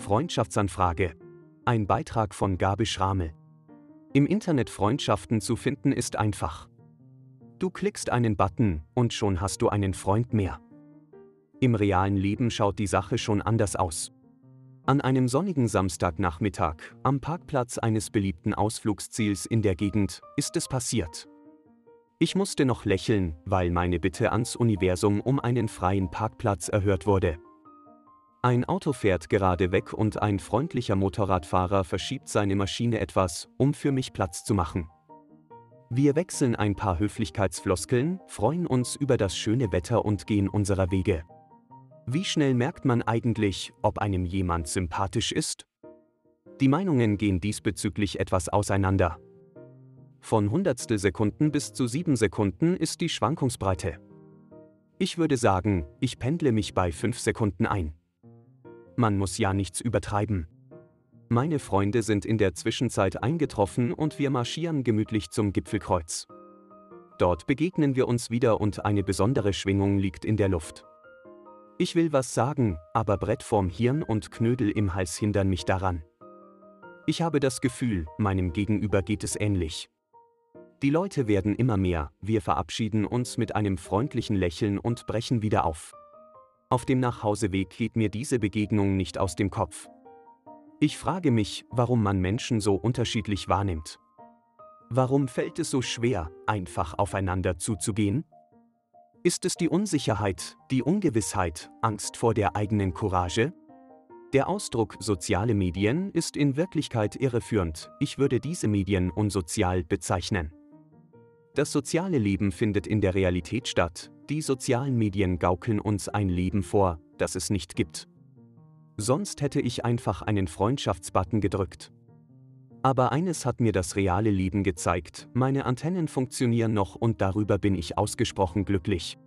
Freundschaftsanfrage. Ein Beitrag von Gabi Schramel. Im Internet Freundschaften zu finden ist einfach. Du klickst einen Button und schon hast du einen Freund mehr. Im realen Leben schaut die Sache schon anders aus. An einem sonnigen Samstagnachmittag, am Parkplatz eines beliebten Ausflugsziels in der Gegend, ist es passiert. Ich musste noch lächeln, weil meine Bitte ans Universum um einen freien Parkplatz erhört wurde. Ein Auto fährt gerade weg und ein freundlicher Motorradfahrer verschiebt seine Maschine etwas, um für mich Platz zu machen. Wir wechseln ein paar Höflichkeitsfloskeln, freuen uns über das schöne Wetter und gehen unserer Wege. Wie schnell merkt man eigentlich, ob einem jemand sympathisch ist? Die Meinungen gehen diesbezüglich etwas auseinander. Von Hundertstel Sekunden bis zu sieben Sekunden ist die Schwankungsbreite. Ich würde sagen, ich pendle mich bei fünf Sekunden ein. Man muss ja nichts übertreiben. Meine Freunde sind in der Zwischenzeit eingetroffen und wir marschieren gemütlich zum Gipfelkreuz. Dort begegnen wir uns wieder und eine besondere Schwingung liegt in der Luft. Ich will was sagen, aber Brett vorm Hirn und Knödel im Hals hindern mich daran. Ich habe das Gefühl, meinem Gegenüber geht es ähnlich. Die Leute werden immer mehr, wir verabschieden uns mit einem freundlichen Lächeln und brechen wieder auf. Auf dem Nachhauseweg geht mir diese Begegnung nicht aus dem Kopf. Ich frage mich, warum man Menschen so unterschiedlich wahrnimmt. Warum fällt es so schwer, einfach aufeinander zuzugehen? Ist es die Unsicherheit, die Ungewissheit, Angst vor der eigenen Courage? Der Ausdruck soziale Medien ist in Wirklichkeit irreführend, ich würde diese Medien unsozial bezeichnen. Das soziale Leben findet in der Realität statt, die sozialen Medien gaukeln uns ein Leben vor, das es nicht gibt. Sonst hätte ich einfach einen Freundschaftsbutton gedrückt. Aber eines hat mir das reale Leben gezeigt, meine Antennen funktionieren noch und darüber bin ich ausgesprochen glücklich.